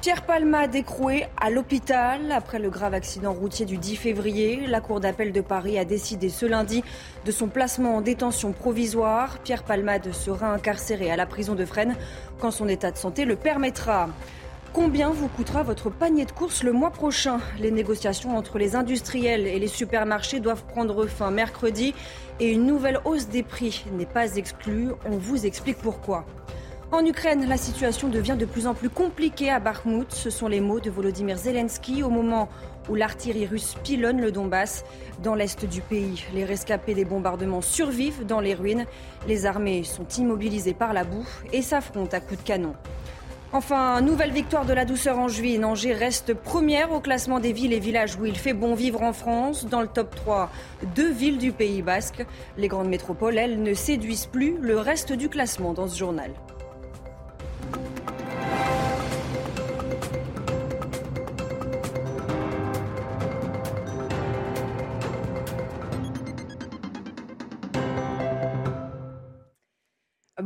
Pierre Palma décroué à l'hôpital après le grave accident routier du 10 février. La Cour d'appel de Paris a décidé ce lundi de son placement en détention provisoire. Pierre Palmade sera incarcéré à la prison de Fresnes quand son état de santé le permettra. Combien vous coûtera votre panier de courses le mois prochain? Les négociations entre les industriels et les supermarchés doivent prendre fin mercredi et une nouvelle hausse des prix n'est pas exclue. On vous explique pourquoi. En Ukraine, la situation devient de plus en plus compliquée à Bakhmut. Ce sont les mots de Volodymyr Zelensky au moment où l'artillerie russe pilonne le Donbass. Dans l'est du pays, les rescapés des bombardements survivent dans les ruines. Les armées sont immobilisées par la boue et s'affrontent à coups de canon. Enfin, nouvelle victoire de la douceur en juillet. Angers reste première au classement des villes et villages où il fait bon vivre en France. Dans le top 3, deux villes du Pays basque. Les grandes métropoles, elles, ne séduisent plus le reste du classement dans ce journal.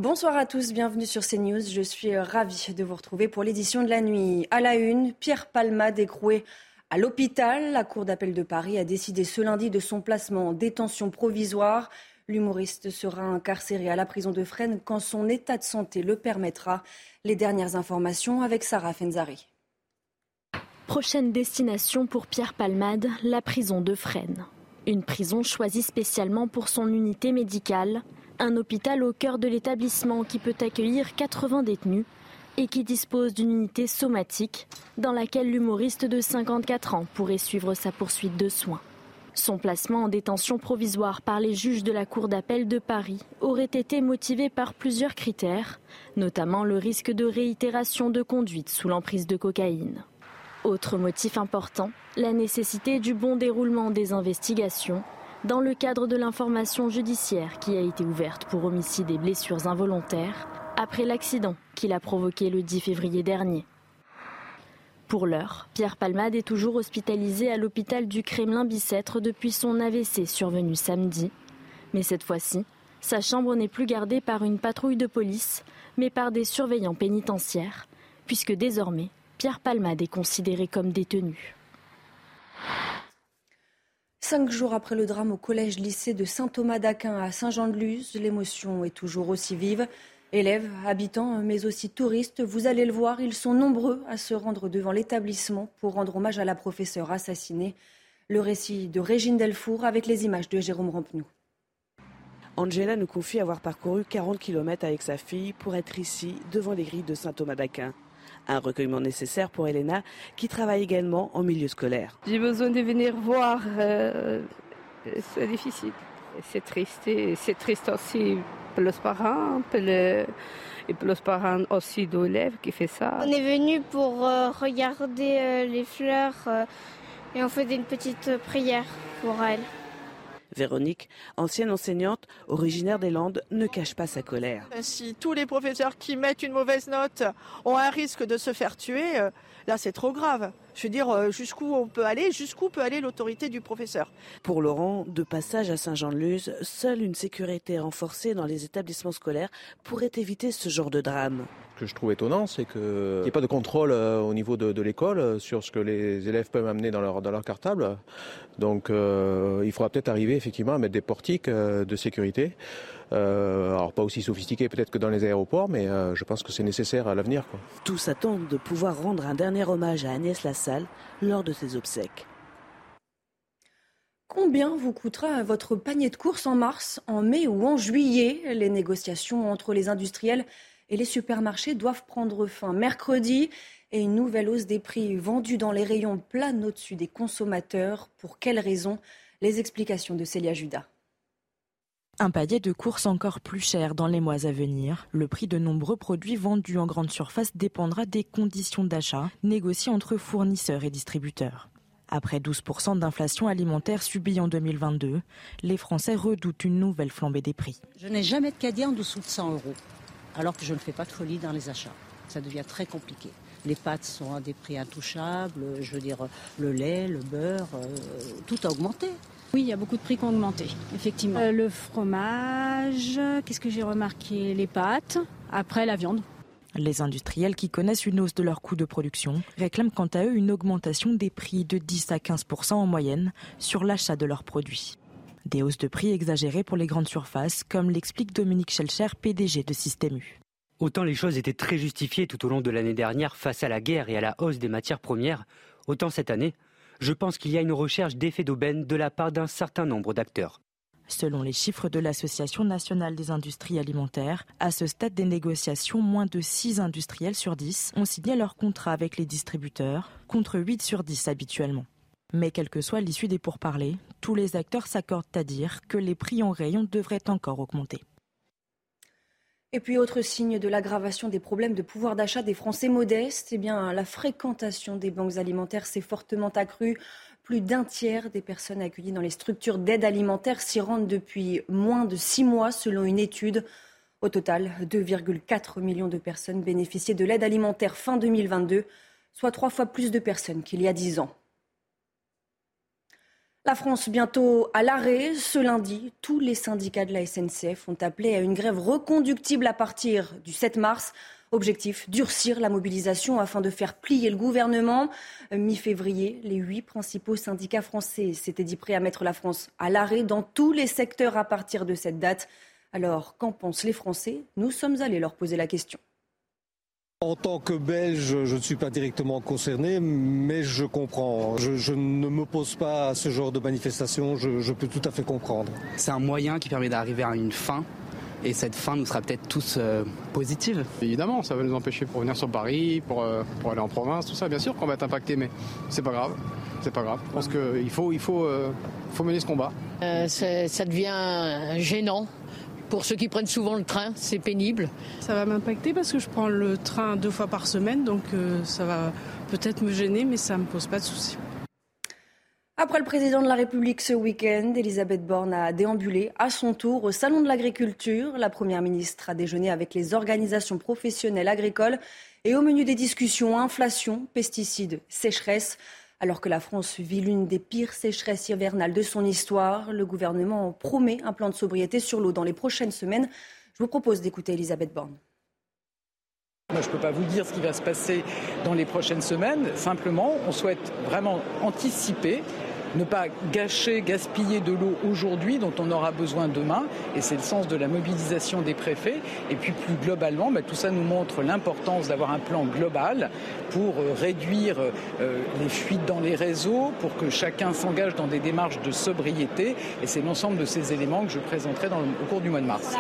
Bonsoir à tous, bienvenue sur CNews. Je suis ravie de vous retrouver pour l'édition de la nuit. À la une, Pierre Palma décroué à l'hôpital. La Cour d'appel de Paris a décidé ce lundi de son placement en détention provisoire. L'humoriste sera incarcéré à la prison de Fresnes quand son état de santé le permettra. Les dernières informations avec Sarah Fenzari. Prochaine destination pour Pierre Palmade, la prison de Fresnes. Une prison choisie spécialement pour son unité médicale un hôpital au cœur de l'établissement qui peut accueillir 80 détenus et qui dispose d'une unité somatique dans laquelle l'humoriste de 54 ans pourrait suivre sa poursuite de soins. Son placement en détention provisoire par les juges de la Cour d'appel de Paris aurait été motivé par plusieurs critères, notamment le risque de réitération de conduite sous l'emprise de cocaïne. Autre motif important, la nécessité du bon déroulement des investigations dans le cadre de l'information judiciaire qui a été ouverte pour homicide et blessures involontaires après l'accident qu'il a provoqué le 10 février dernier. Pour l'heure, Pierre Palmade est toujours hospitalisé à l'hôpital du Kremlin-Bicêtre depuis son AVC survenu samedi. Mais cette fois-ci, sa chambre n'est plus gardée par une patrouille de police, mais par des surveillants pénitentiaires, puisque désormais, Pierre Palmade est considéré comme détenu. Cinq jours après le drame au collège-lycée de Saint-Thomas d'Aquin à Saint-Jean-de-Luz, l'émotion est toujours aussi vive. Élèves, habitants, mais aussi touristes, vous allez le voir, ils sont nombreux à se rendre devant l'établissement pour rendre hommage à la professeure assassinée. Le récit de Régine Delfour avec les images de Jérôme Rampenou. Angela nous confie avoir parcouru 40 km avec sa fille pour être ici, devant les grilles de Saint-Thomas d'Aquin. Un recueillement nécessaire pour Elena, qui travaille également en milieu scolaire. J'ai besoin de venir voir. Euh, c'est difficile. C'est triste. C'est triste aussi pour les parents, pour et pour les parents aussi d'élèves qui fait ça. On est venu pour euh, regarder euh, les fleurs et on fait une petite prière pour elles. Véronique, ancienne enseignante originaire des Landes, ne cache pas sa colère. Si tous les professeurs qui mettent une mauvaise note ont un risque de se faire tuer, euh, là c'est trop grave. Je veux dire, euh, jusqu'où on peut aller, jusqu'où peut aller l'autorité du professeur. Pour Laurent, de passage à Saint-Jean-de-Luz, seule une sécurité renforcée dans les établissements scolaires pourrait éviter ce genre de drame. Ce que je trouve étonnant, c'est qu'il n'y ait pas de contrôle euh, au niveau de, l'école euh, sur ce que les élèves peuvent amener dans leur, dans leur cartable. Donc euh, il faudra peut-être arriver effectivement à mettre des portiques de sécurité. alors pas aussi sophistiqués peut-être que dans les aéroports, mais je pense que c'est nécessaire à l'avenir. Tous attendent de pouvoir rendre un dernier hommage à Agnès Lassalle lors de ses obsèques. Combien vous coûtera votre panier de courses en mars, en mai ou en juillet Les négociations entre les industriels et les supermarchés doivent prendre fin mercredi et une nouvelle hausse des prix vendus dans les rayons plane au-dessus des consommateurs. Pour quelles raisons? Les explications de Célia Judas. Un panier de courses encore plus cher dans les mois à venir. Le prix de nombreux produits vendus en grande surface dépendra des conditions d'achat négociées entre fournisseurs et distributeurs. Après 12% d'inflation alimentaire subie en 2022, les Français redoutent une nouvelle flambée des prix. Je n'ai jamais de caddie en dessous de 100 euros alors que je ne fais pas de folie dans les achats. Ça devient très compliqué. Les pâtes sont à des prix intouchables, je veux dire le lait, le beurre, euh, tout a augmenté. Oui, il y a beaucoup de prix qui ont augmenté, effectivement. Euh, le fromage, qu'est-ce que j'ai remarqué? Les pâtes, après la viande. Les industriels qui connaissent une hausse de leurs coûts de production réclament quant à eux une augmentation des prix de 10 à 15% en moyenne sur l'achat de leurs produits. Des hausses de prix exagérées pour les grandes surfaces, comme l'explique Dominique Schelcher, PDG de Système U. Autant les choses étaient très justifiées tout au long de l'année dernière face à la guerre et à la hausse des matières premières, autant cette année, je pense qu'il y a une recherche d'effet d'aubaine de la part d'un certain nombre d'acteurs. Selon les chiffres de l'Association nationale des industries alimentaires, à ce stade des négociations, moins de 6 industriels sur 10 ont signé leur contrat avec les distributeurs, contre 8 sur 10 habituellement. Mais quelle que soit l'issue des pourparlers, tous les acteurs s'accordent à dire que les prix en rayon devraient encore augmenter. Et puis, autre signe de l'aggravation des problèmes de pouvoir d'achat des Français modestes, eh bien, la fréquentation des banques alimentaires s'est fortement accrue. Plus d'un tiers des personnes accueillies dans les structures d'aide alimentaire s'y rendent depuis moins de six mois, selon une étude. Au total, 2,4 millions de personnes bénéficiaient de l'aide alimentaire fin 2022, soit trois fois plus de personnes qu'il y a dix ans. La France bientôt à l'arrêt. Ce lundi, tous les syndicats de la SNCF ont appelé à une grève reconductible à partir du 7 mars. Objectif, durcir la mobilisation afin de faire plier le gouvernement. Mi-février, les huit principaux syndicats français s'étaient dit prêts à mettre la France à l'arrêt dans tous les secteurs à partir de cette date. Alors, qu'en pensent les Français? Nous sommes allés leur poser la question. En tant que Belge, je ne suis pas directement concerné, mais je comprends. Je, ne m'oppose pas à ce genre de manifestation, je, je peux tout à fait comprendre. C'est un moyen qui permet d'arriver à une fin et cette fin nous sera peut-être tous euh, positive. Évidemment, ça va nous empêcher pour venir sur Paris, pour, euh, pour aller en province, tout ça. Bien sûr qu'on va être impacté, mais c'est pas grave. C'est pas grave. Je pense qu'il faut, il faut, euh, faut mener ce combat. ça devient gênant. Pour ceux qui prennent souvent le train, c'est pénible. Ça va m'impacter parce que je prends le train deux fois par semaine, donc ça va peut-être me gêner, mais ça ne me pose pas de soucis. Après le président de la République ce week-end, Elisabeth Borne a déambulé à son tour au Salon de l'Agriculture. La Première ministre a déjeuné avec les organisations professionnelles agricoles et au menu des discussions, inflation, pesticides, sécheresse. Alors que la France vit l'une des pires sécheresses hivernales de son histoire, le gouvernement promet un plan de sobriété sur l'eau dans les prochaines semaines. Je vous propose d'écouter Elisabeth Borne. Je ne peux pas vous dire ce qui va se passer dans les prochaines semaines. Simplement, on souhaite vraiment anticiper ne pas gâcher, gaspiller de l'eau aujourd'hui dont on aura besoin demain. Et c'est le sens de la mobilisation des préfets. Et puis plus globalement, bah, tout ça nous montre l'importance d'avoir un plan global pour euh, réduire euh, les fuites dans les réseaux, pour que chacun s'engage dans des démarches de sobriété. Et c'est l'ensemble de ces éléments que je présenterai au cours du mois de mars.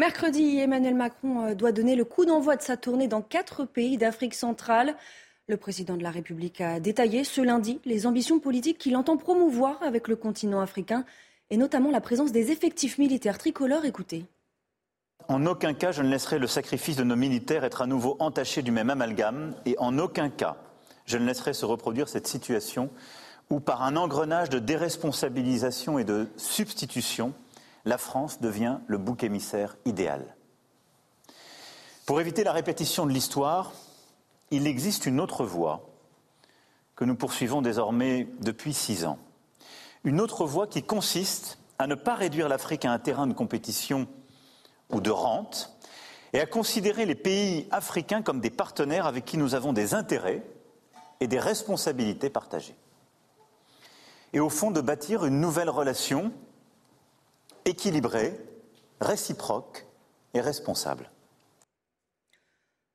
Mercredi, Emmanuel Macron euh, doit donner le coup d'envoi de sa tournée dans quatre pays d'Afrique centrale. Le président de la République a détaillé ce lundi les ambitions politiques qu'il entend promouvoir avec le continent africain et notamment la présence des effectifs militaires tricolores. Écoutez. En aucun cas, je ne laisserai le sacrifice de nos militaires être à nouveau entaché du même amalgame et en aucun cas, je ne laisserai se reproduire cette situation où, par un engrenage de déresponsabilisation et de substitution, la France devient le bouc émissaire idéal. Pour éviter la répétition de l'histoire, il existe une autre voie que nous poursuivons désormais depuis six ans. Une autre voie qui consiste à ne pas réduire l'Afrique à un terrain de compétition ou de rente et à considérer les pays africains comme des partenaires avec qui nous avons des intérêts et des responsabilités partagées. Et au fond, de bâtir une nouvelle relation équilibrée, réciproque et responsable.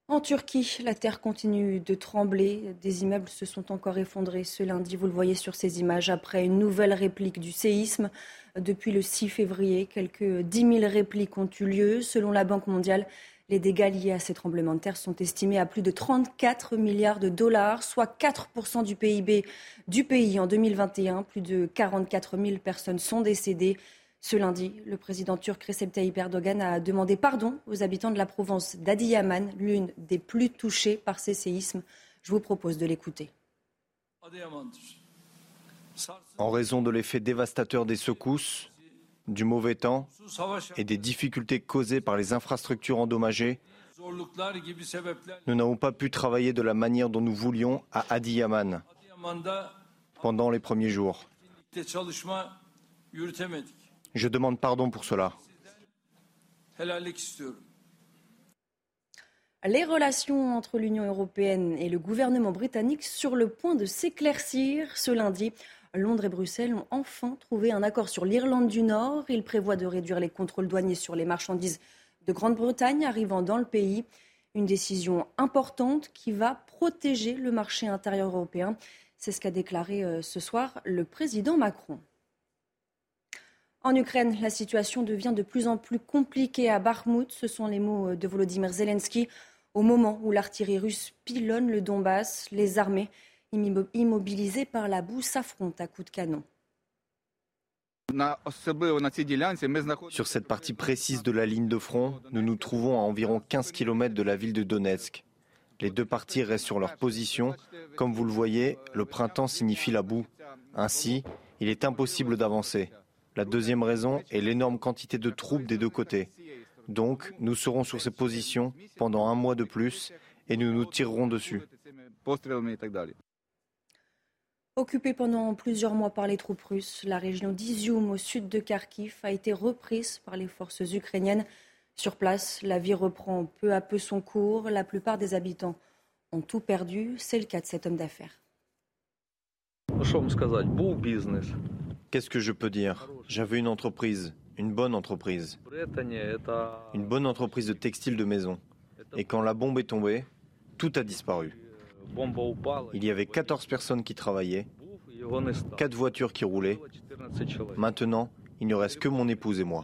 En Turquie, la terre continue de trembler. Des immeubles se sont encore effondrés ce lundi. Vous le voyez sur ces images après une nouvelle réplique du séisme. Depuis le 6 février, quelques 10 000 répliques ont eu lieu. Selon la Banque mondiale, les dégâts liés à ces tremblements de terre sont estimés à plus de 34 milliards de dollars, soit 4% du PIB du pays en 2021. Plus de 44 000 personnes sont décédées. Ce lundi, le président turc Recep Tayyip Erdogan a demandé pardon aux habitants de la province d'Adiyaman, l'une des plus touchées par ces séismes. Je vous propose de l'écouter. En raison de l'effet dévastateur des secousses, du mauvais temps et des difficultés causées par les infrastructures endommagées, nous n'avons pas pu travailler de la manière dont nous voulions à Adiyaman pendant les premiers jours. Je demande pardon pour cela. Les relations entre l'Union européenne et le gouvernement britannique sur le point de s'éclaircir ce lundi. Londres et Bruxelles ont enfin trouvé un accord sur l'Irlande du Nord. Il prévoit de réduire les contrôles douaniers sur les marchandises de Grande-Bretagne arrivant dans le pays. Une décision importante qui va protéger le marché intérieur européen. C'est ce qu'a déclaré euh, ce soir le président Macron. En Ukraine, la situation devient de plus en plus compliquée à Bakhmut. Ce sont les mots euh, de Volodymyr Zelensky. Au moment où l'artillerie russe pilonne le Donbass, les armées immobilisées par la boue s'affrontent à coups de canon. Sur cette partie précise de la ligne de front, nous nous trouvons à environ 15 km de la ville de Donetsk. Les deux parties restent sur leur position. Comme vous le voyez, le printemps signifie la boue. Ainsi, il est impossible d'avancer. La deuxième raison est l'énorme quantité de troupes des deux côtés. Donc, nous serons sur ces positions pendant un mois de plus et nous nous tirerons dessus. Occupée pendant plusieurs mois par les troupes russes, la région d'Izium au sud de Kharkiv a été reprise par les forces ukrainiennes. Sur place, la vie reprend peu à peu son cours. La plupart des habitants ont tout perdu. C'est le cas de cet homme d'affaires. Qu'est-ce que je peux dire? J'avais une entreprise, une bonne entreprise. Une bonne entreprise de textile de maison. Et quand la bombe est tombée, tout a disparu. Il y avait 14 personnes qui travaillaient, 4 voitures qui roulaient. Maintenant, il ne reste que mon épouse et moi.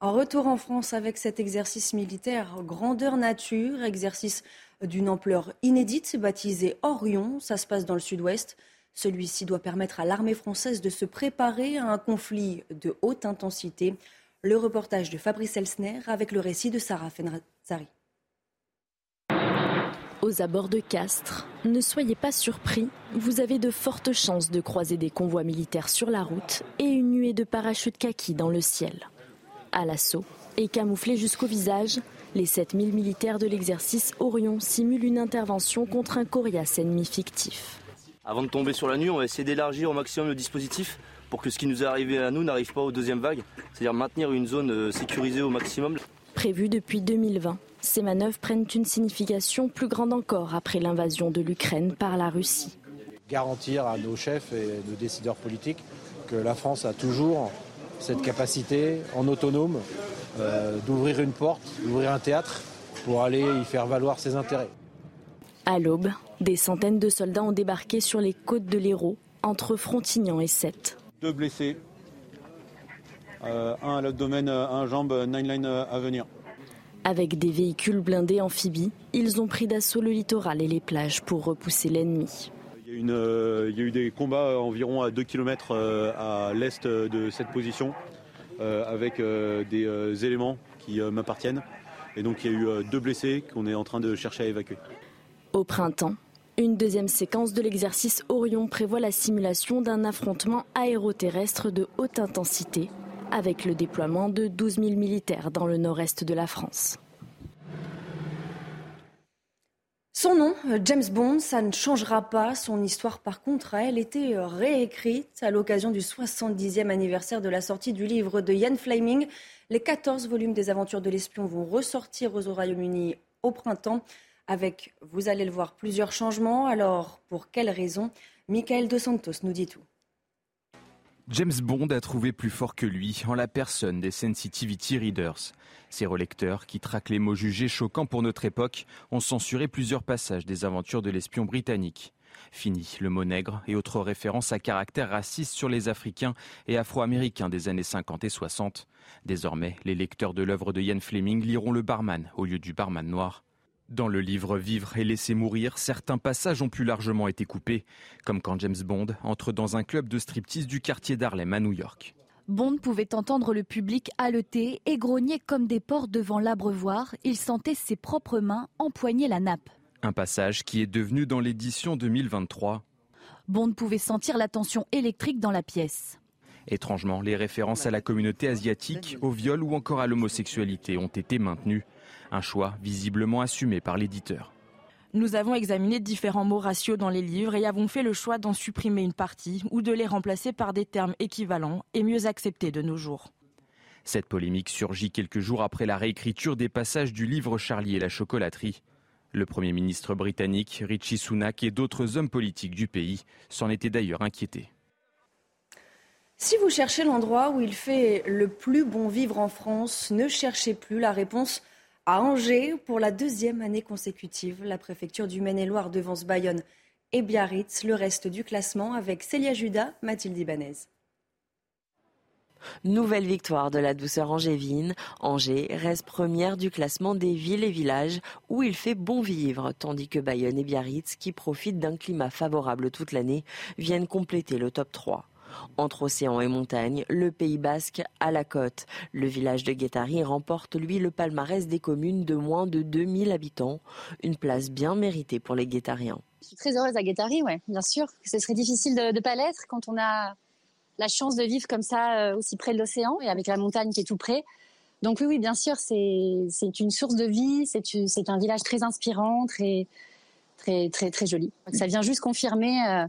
En retour en France avec cet exercice militaire grandeur nature, exercice d'une ampleur inédite baptisé Orion, ça se passe dans le sud-ouest. Celui-ci doit permettre à l'armée française de se préparer à un conflit de haute intensité. Le reportage de Fabrice Elsner avec le récit de Sarah Fenrazari. Aux abords de Castres, ne soyez pas surpris, vous avez de fortes chances de croiser des convois militaires sur la route et une nuée de parachutes kaki dans le ciel. À l'assaut, et camouflés jusqu'au visage, les 7000 militaires de l'exercice Orion simulent une intervention contre un coriace ennemi fictif. Avant de tomber sur la nuit, on va essayer d'élargir au maximum le dispositif pour que ce qui nous est arrivé à nous n'arrive pas aux deuxième vague, c'est-à-dire maintenir une zone euh, sécurisée au maximum. Prévu depuis 2020, ces manœuvres prennent une signification plus grande encore après l'invasion de l'Ukraine par la Russie. Garantir à nos chefs et nos décideurs politiques que la France a toujours cette capacité en autonome euh, d'ouvrir une porte, d'ouvrir un théâtre pour aller y faire valoir ses intérêts. À l'aube, des centaines de soldats ont débarqué sur les côtes de l'Hérault, entre Frontignan et Sète. Deux blessés, euh, un à l'abdomen, un jambe, nine line à venir. Avec des véhicules blindés amphibies, ils ont pris d'assaut le littoral et les plages pour repousser l'ennemi. Il, y, a euh, eu des combats environ à 2 km euh, à l'est de cette position, euh, avec des éléments qui m'appartiennent. Et donc il y a eu deux blessés qu'on est en train de chercher à évacuer. Au printemps, une deuxième séquence de l'exercice Orion prévoit la simulation d'un affrontement aéroterrestre de haute intensité avec le déploiement de 12 000 militaires dans le nord-est de la France. Son nom, James Bond, ça ne changera pas. Son histoire, par contre, a été réécrite à l'occasion du 70e anniversaire de la sortie du livre de Ian Fleming. Les 14 volumes des aventures de l'espion vont ressortir au Royaume-Uni au printemps avec, vous allez le voir, plusieurs changements. Alors, pour quelles raisons Michael Dos Santos nous dit tout. James Bond a trouvé plus fort que lui en la personne des Sensitivity Readers. Ces relecteurs, qui traquent les mots jugés choquants pour notre époque, ont censuré plusieurs passages des aventures de l'espion britannique. Fini le mot nègre et autres références à caractère raciste sur les Africains et Afro-Américains des années 50 et 60. Désormais, les lecteurs de l'œuvre de Ian Fleming liront le barman au lieu du barman noir. Dans le livre Vivre et laisser mourir, certains passages ont pu largement été coupés, comme quand James Bond entre dans un club de striptease du quartier d'Harlem à New York. Bond pouvait entendre le public haleter et grogner comme des porcs devant l'abreuvoir. Il sentait ses propres mains empoigner la nappe. Un passage qui est devenu dans l'édition 2023. Bond pouvait sentir la tension électrique dans la pièce. Étrangement, les références à la communauté asiatique, au viol ou encore à l'homosexualité ont été maintenues. Un choix visiblement assumé par l'éditeur. Nous avons examiné différents mots ratios dans les livres et avons fait le choix d'en supprimer une partie ou de les remplacer par des termes équivalents et mieux acceptés de nos jours. Cette polémique surgit quelques jours après la réécriture des passages du livre Charlie et la chocolaterie. Le Premier ministre britannique Richie Sunak et d'autres hommes politiques du pays s'en étaient d'ailleurs inquiétés. Si vous cherchez l'endroit où il fait le plus bon vivre en France, ne cherchez plus la réponse à Angers pour la deuxième année consécutive. La préfecture du Maine-et-Loire devance Bayonne et Biarritz. Le reste du classement avec Célia Judas, Mathilde Ibanez. Nouvelle victoire de la douceur angévine. Angers reste première du classement des villes et villages où il fait bon vivre, tandis que Bayonne et Biarritz, qui profitent d'un climat favorable toute l'année, viennent compléter le top 3. Entre océan et montagne, le Pays basque à la côte. Le village de Guétari remporte, lui, le palmarès des communes de moins de 2000 habitants. Une place bien méritée pour les Guétariens. Je suis très heureuse à Guétari, ouais, bien sûr. Ce serait difficile de ne pas l'être quand on a la chance de vivre comme ça, euh, aussi près de l'océan et avec la montagne qui est tout près. Donc oui, oui, bien sûr, c'est une source de vie, c'est un village très inspirant, très, très, très, très joli. Ça vient juste confirmer euh,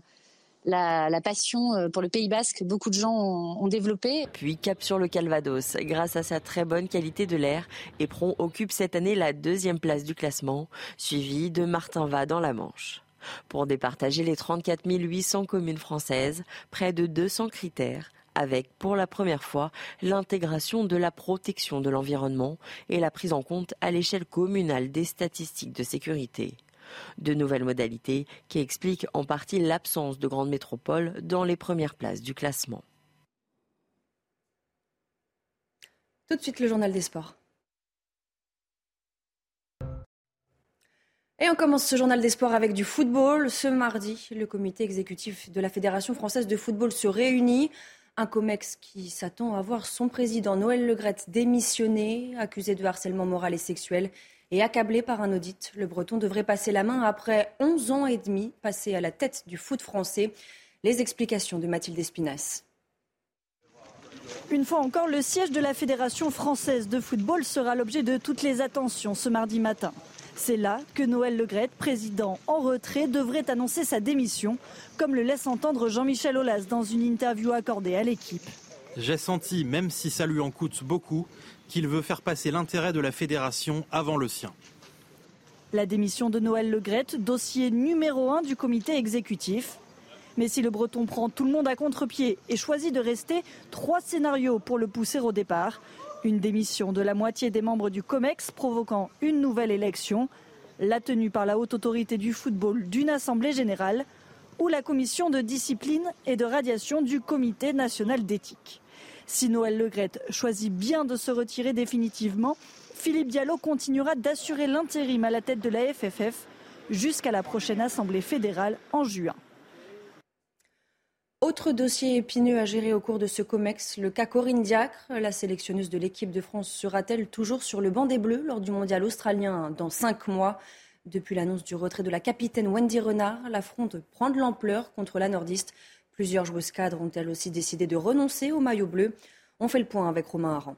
la, passion euh, pour le Pays Basque que beaucoup de gens ont, développé. Puis cap sur le Calvados. Grâce à sa très bonne qualité de l'air, Éperon occupe cette année la deuxième place du classement, suivi de Martinva dans la Manche. Pour départager les 34 800 communes françaises, près de 200 critères avec pour la première fois l'intégration de la protection de l'environnement et la prise en compte à l'échelle communale des statistiques de sécurité de nouvelles modalités qui expliquent en partie l'absence de grandes métropoles dans les premières places du classement. Tout de suite le journal des sports. Et on commence ce journal des sports avec du football. Ce mardi, le comité exécutif de la Fédération française de football se réunit. Un COMEX qui s'attend à voir son président Noël Legrette démissionner, accusé de harcèlement moral et sexuel et accablé par un audit. Le Breton devrait passer la main après 11 ans et demi passé à la tête du foot français. Les explications de Mathilde Espinas. Une fois encore, le siège de la Fédération française de football sera l'objet de toutes les attentions ce mardi matin. C'est là que Noël Legrette, président en retrait, devrait annoncer sa démission, comme le laisse entendre Jean-Michel Aulas dans une interview accordée à l'équipe. J'ai senti, même si ça lui en coûte beaucoup, qu'il veut faire passer l'intérêt de la fédération avant le sien. La démission de Noël Legrette, dossier numéro un du comité exécutif. Mais si le Breton prend tout le monde à contre-pied et choisit de rester, trois scénarios pour le pousser au départ. Une démission de la moitié des membres du COMEX provoquant une nouvelle élection, la tenue par la haute autorité du football d'une assemblée générale ou la commission de discipline et de radiation du comité national d'éthique. Si Noël Legrette choisit bien de se retirer définitivement, Philippe Diallo continuera d'assurer l'intérim à la tête de la FFF jusqu'à la prochaine Assemblée fédérale en juin. Autre dossier épineux à gérer au cours de ce COMEX, le cas Corinne Diacre. La sélectionneuse de l'équipe de France sera-t-elle toujours sur le banc des Bleus lors du mondial australien dans cinq mois? Depuis l'annonce du retrait de la capitaine Wendy Renard, l'affronte prend de l'ampleur contre la nordiste. Plusieurs joueuses cadres ont-elles aussi décidé de renoncer au maillot bleu. On fait le point avec Romain Aran.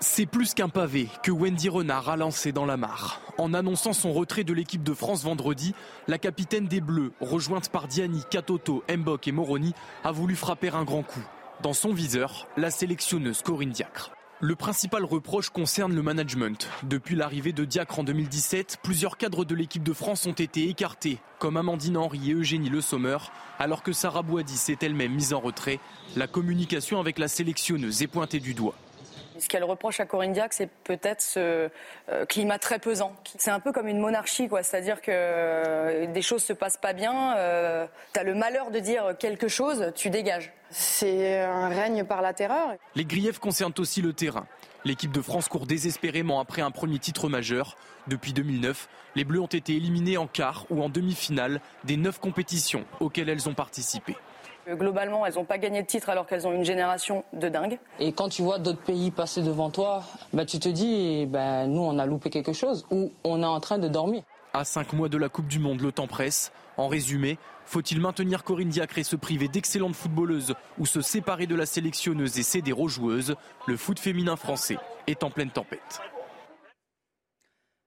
C'est plus qu'un pavé que Wendy Renard a lancé dans la mare. En annonçant son retrait de l'équipe de France vendredi, la capitaine des Bleus, rejointe par Diani, Katoto, Mbok et Moroni, a voulu frapper un grand coup. Dans son viseur, la sélectionneuse Corinne Diacre. Le principal reproche concerne le management. Depuis l'arrivée de Diacre en 2017, plusieurs cadres de l'équipe de France ont été écartés, comme Amandine Henry et Eugénie Le Sommer, alors que Sarah Boadi s'est elle-même mise en retrait. La communication avec la sélectionneuse est pointée du doigt. Ce qu'elle reproche à Corinne Diac, c'est peut-être ce euh, climat très pesant. C'est un peu comme une monarchie, quoi. C'est-à-dire que euh, des choses se passent pas bien, euh, tu as le malheur de dire quelque chose, tu dégages. C'est un règne par la terreur. Les griefs concernent aussi le terrain. L'équipe de France court désespérément après un premier titre majeur. Depuis 2009, les Bleus ont été éliminés en quart ou en demi-finale des neuf compétitions auxquelles elles ont participé. Globalement, elles n'ont pas gagné de titre alors qu'elles ont une génération de dingue. Et quand tu vois d'autres pays passer devant toi, bah, tu te dis, bah, nous, on a loupé quelque chose ou on est en train de dormir. À cinq mois de la Coupe du Monde, le temps presse. En résumé, faut-il maintenir Corinne Diacre et se priver d'excellentes footballeuses ou se séparer de la sélectionneuse et céder aux joueuses Le foot féminin français est en pleine tempête.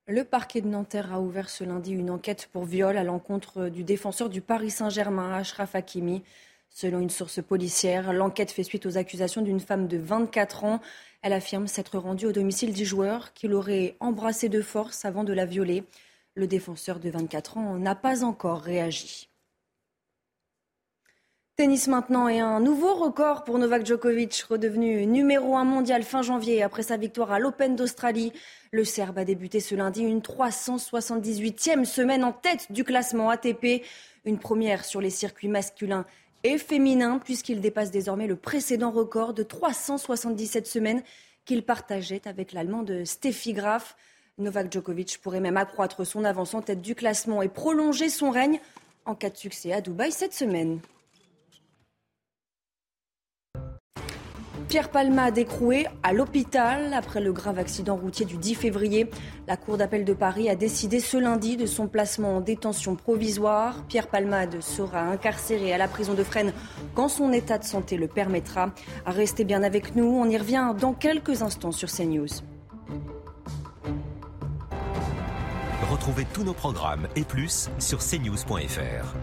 Le parquet de Nanterre a ouvert ce lundi une enquête pour viol à l'encontre du défenseur du Paris Saint-Germain, Ashraf Hakimi. Selon une source policière, l'enquête fait suite aux accusations d'une femme de 24 ans. Elle affirme s'être rendue au domicile du joueur qui l'aurait embrassé de force avant de la violer. Le défenseur de 24 ans n'a pas encore réagi. Tennis maintenant et un nouveau record pour Novak Djokovic, redevenu numéro 1 mondial fin janvier après sa victoire à l'Open d'Australie. Le Serbe a débuté ce lundi une 378e semaine en tête du classement ATP, une première sur les circuits masculins et féminins puisqu'il dépasse désormais le précédent record de 377 semaines qu'il partageait avec l'Allemande Steffi Graf. Novak Djokovic pourrait même accroître son avance en tête du classement et prolonger son règne en cas de succès à Dubaï cette semaine. Pierre Palma écroué à l'hôpital après le grave accident routier du 10 février. La Cour d'appel de Paris a décidé ce lundi de son placement en détention provisoire. Pierre Palmade sera incarcéré à la prison de Fresnes quand son état de santé le permettra. Restez bien avec nous, on y revient dans quelques instants sur CNews. Retrouvez tous nos programmes et plus sur cnews.fr.